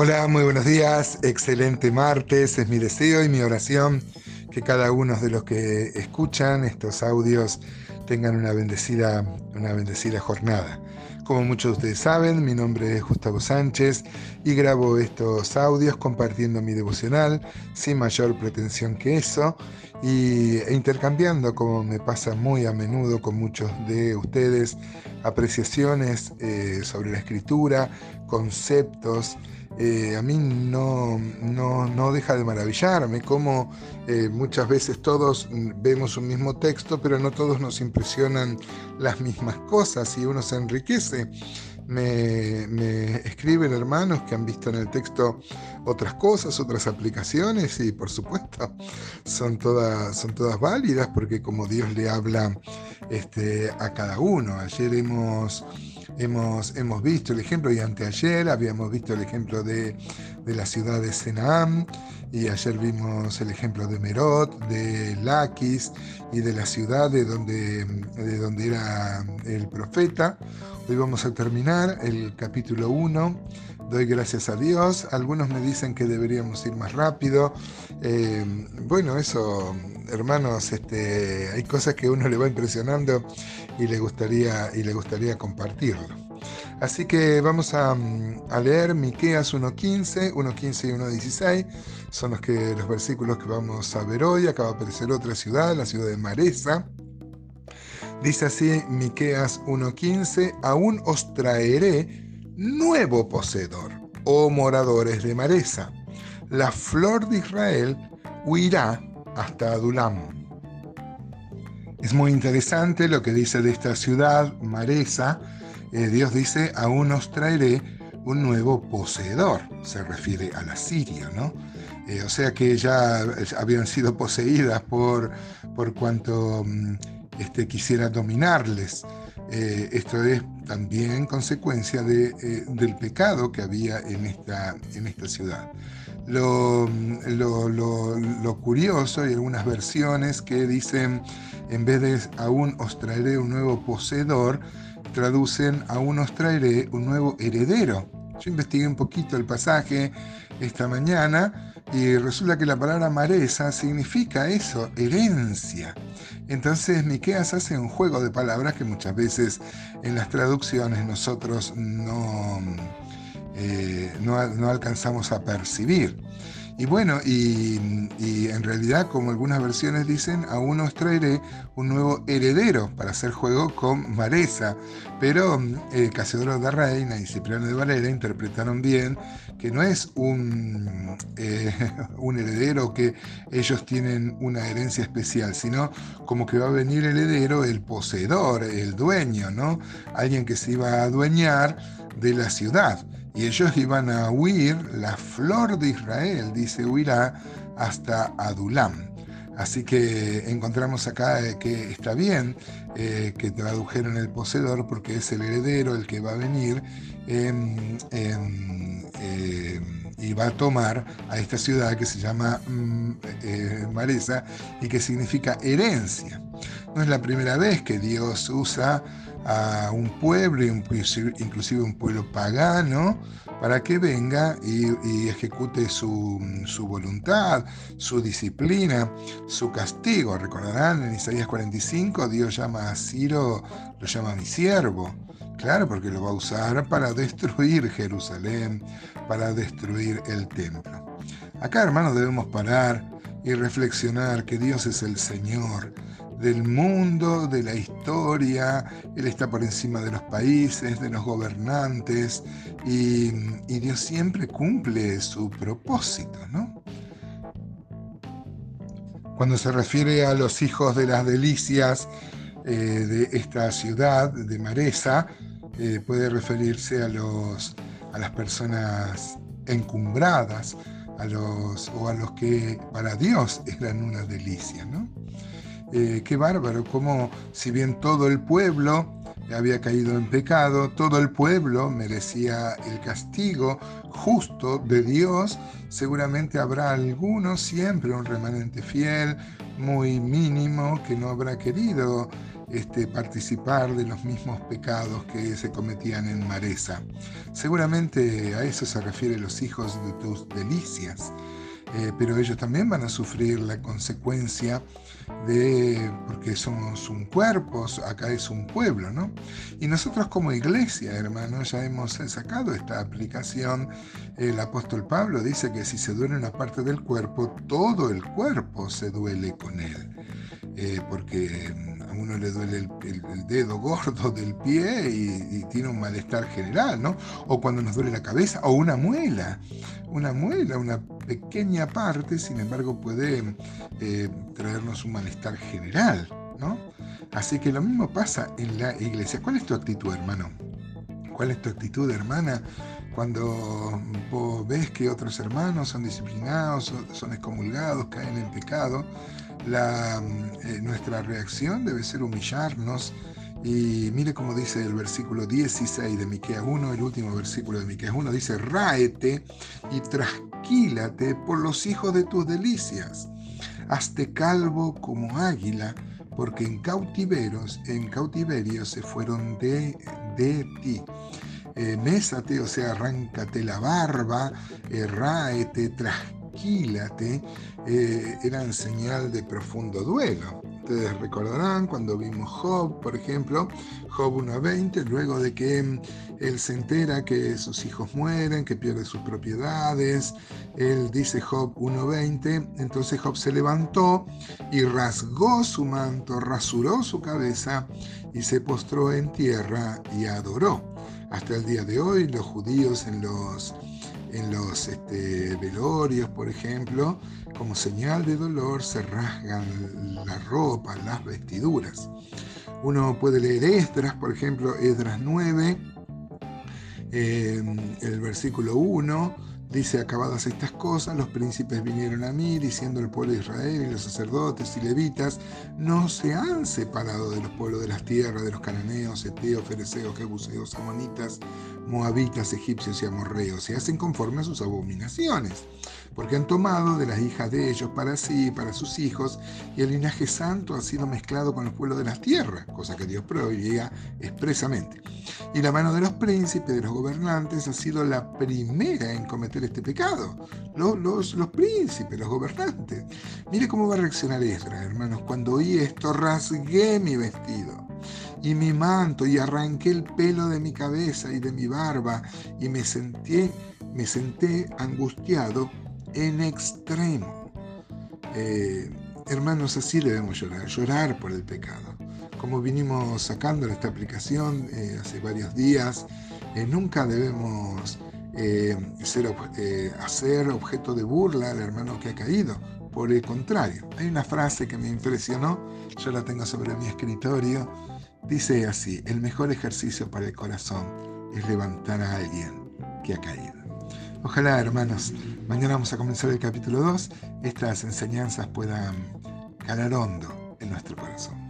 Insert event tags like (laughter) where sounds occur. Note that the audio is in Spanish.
Hola, muy buenos días, excelente martes, es mi deseo y mi oración que cada uno de los que escuchan estos audios tengan una bendecida, una bendecida jornada. Como muchos de ustedes saben, mi nombre es Gustavo Sánchez y grabo estos audios compartiendo mi devocional sin mayor pretensión que eso y, e intercambiando, como me pasa muy a menudo con muchos de ustedes, apreciaciones eh, sobre la escritura, conceptos, eh, a mí no, no, deja de maravillarme cómo eh, muchas veces todos vemos un mismo texto, pero no todos nos impresionan las mismas cosas y uno se enriquece. Me, me, escriben hermanos que han visto en el texto otras cosas, otras aplicaciones y por supuesto son todas, son todas válidas porque como Dios le habla este, a cada uno. Ayer hemos Hemos, hemos visto el ejemplo, y anteayer habíamos visto el ejemplo de, la ciudad de Senaam, y ayer vimos el ejemplo de Merot, de Laquis y de la ciudad de donde, de donde era el profeta. Hoy vamos a terminar el capítulo 1. Doy gracias a Dios. Algunos me dicen que deberíamos ir más rápido. Eh, bueno, eso, hermanos, este, hay cosas que uno le va impresionando y le gustaría, y le gustaría compartirlo. Así que vamos a, leer Miqueas 1.15, 1.15 y 1.16. Son los, que, los versículos que vamos a ver hoy. Acaba de aparecer otra ciudad, la ciudad de Maresa. Dice así Miqueas 1.15, aún os traeré nuevo poseedor, oh moradores de Maresa. La flor de Israel huirá hasta Adulam. Es muy interesante lo que dice de esta ciudad, Maresa. Eh, Dios dice, aún os traeré un nuevo poseedor. Se refiere a la Siria, ¿no? Eh, o sea que ya habían sido poseídas por, por cuanto mm, este, quisiera dominarles. Eh, esto es también consecuencia de, del pecado que había en esta, en esta ciudad. Lo, lo, lo, curioso, hay algunas versiones que dicen, en vez de aún os traeré un nuevo poseedor, traducen aún os traeré un nuevo heredero. Yo investigué un poquito el pasaje esta mañana y resulta que la palabra maresa significa eso, herencia. Entonces Miqueas hace un juego de palabras que muchas veces en las traducciones nosotros no eh, no, no, alcanzamos a percibir. Y bueno, y, en realidad, como algunas versiones dicen, aún os traeré un nuevo heredero para hacer juego con Maresa. Pero eh, Casiodoro de Reina y Cipriano de Valera interpretaron bien que no es un, eh, (laughs) un heredero que ellos tienen una herencia especial, sino como que va a venir heredero, el poseedor, el dueño, ¿no? Alguien que se iba a adueñar de la ciudad y ellos iban a huir, la flor de Israel, dice, huirá hasta Adulam. Así que encontramos acá eh, que está bien eh, que tradujeron el poseedor porque es el heredero el que va a venir em, y va a tomar a esta ciudad que se llama mm, eh, Maresa y que significa herencia. No es la primera vez que Dios usa a un pueblo, inclusive un pueblo pagano, para que venga y, ejecute su, voluntad, su disciplina, su castigo. Recordarán en Isaías 45, Dios llama a Ciro, lo llama mi siervo. Claro, porque lo va a usar para destruir Jerusalén, para destruir el templo. Acá, hermanos, debemos parar y reflexionar que Dios es el Señor del mundo, de la historia, Él está por encima de los países, de los gobernantes, y, Dios siempre cumple su propósito, ¿no? Cuando se refiere a los hijos de las delicias eh, de esta ciudad, de Maresa, puede referirse a, los, a las personas encumbradas, a los, o a los que para Dios eran una delicia, ¿no? Eh, qué bárbaro, como si bien todo el pueblo había caído en pecado, todo el pueblo merecía el castigo justo de Dios, seguramente habrá alguno, siempre un remanente fiel, muy mínimo, que no habrá querido este, participar de los mismos pecados que se cometían en Maresa. Seguramente a eso se refieren los hijos de tus delicias. Eh, pero ellos también van a sufrir la consecuencia de, porque somos un cuerpo, acá es un pueblo, ¿no? Y nosotros como iglesia, hermanos, ya hemos sacado esta aplicación. El apóstol Pablo dice que si se duele una parte del cuerpo, todo el cuerpo se duele con él. Eh, porque a uno le duele el, dedo gordo del pie y, tiene un malestar general, ¿no? O cuando nos duele la cabeza, o una muela, una muela, una pequeña parte, sin embargo, puede eh, traernos un malestar general, ¿no? Así que lo mismo pasa en la iglesia. ¿Cuál es tu actitud, hermano? ¿Cuál es tu actitud, hermana? Cuando ves que otros hermanos son disciplinados, son excomulgados, caen en pecado, la, eh, nuestra reacción debe ser humillarnos. Y mire cómo dice el versículo 16 de Miqueas 1, el último versículo de Miqueas 1, dice, ráete y trasquílate por los hijos de tus delicias. Hazte calvo como águila, porque en cautiveros, en cautiverio se fueron de, de ti. Eh, mésate, o sea, arráncate la barba, eh, ráete, trasquílate eh, eran señal de profundo duelo. Ustedes recordarán cuando vimos Job, por ejemplo, Job 1.20, luego de que mm, él se entera que sus hijos mueren, que pierde sus propiedades, él dice Job 1.20, entonces Job se levantó y rasgó su manto, rasuró su cabeza y se postró en tierra y adoró. Hasta el día de hoy los judíos en los en los este, velorios, por ejemplo, como señal de dolor se rasgan la ropa, las vestiduras. Uno puede leer Esdras, por ejemplo, Esdras 9, eh, el versículo 1, Dice, acabadas estas cosas, los príncipes vinieron a mí, diciendo el pueblo de Israel y los sacerdotes y levitas, no se han separado de los pueblos de las tierras, de los cananeos, eteos, fereceos, jebuseos, amonitas, moabitas, egipcios y amorreos, y hacen conforme a sus abominaciones porque han tomado de las hijas de ellos para sí y para sus hijos, y el linaje santo ha sido mezclado con el pueblo de las tierras, cosa que Dios prohibía expresamente. Y la mano de los príncipes, de los gobernantes, ha sido la primera en cometer este pecado. Los, los, los príncipes, los gobernantes. Mire cómo va a reaccionar Esdras, hermanos. Cuando oí esto, rasgué mi vestido y mi manto y arranqué el pelo de mi cabeza y de mi barba y me senté, me senté angustiado en extremo. Eh, hermanos, así debemos llorar, llorar por el pecado. Como vinimos sacando esta aplicación eh, hace varios días, eh, nunca debemos ser, hacer objeto de burla al hermano que ha caído. Por el contrario, hay una frase que me impresionó, yo la tengo sobre mi escritorio, dice así, el mejor ejercicio para el corazón es levantar a alguien que ha caído. Ojalá, hermanos, mañana vamos a comenzar el capítulo 2, estas enseñanzas puedan calar hondo en nuestro corazón.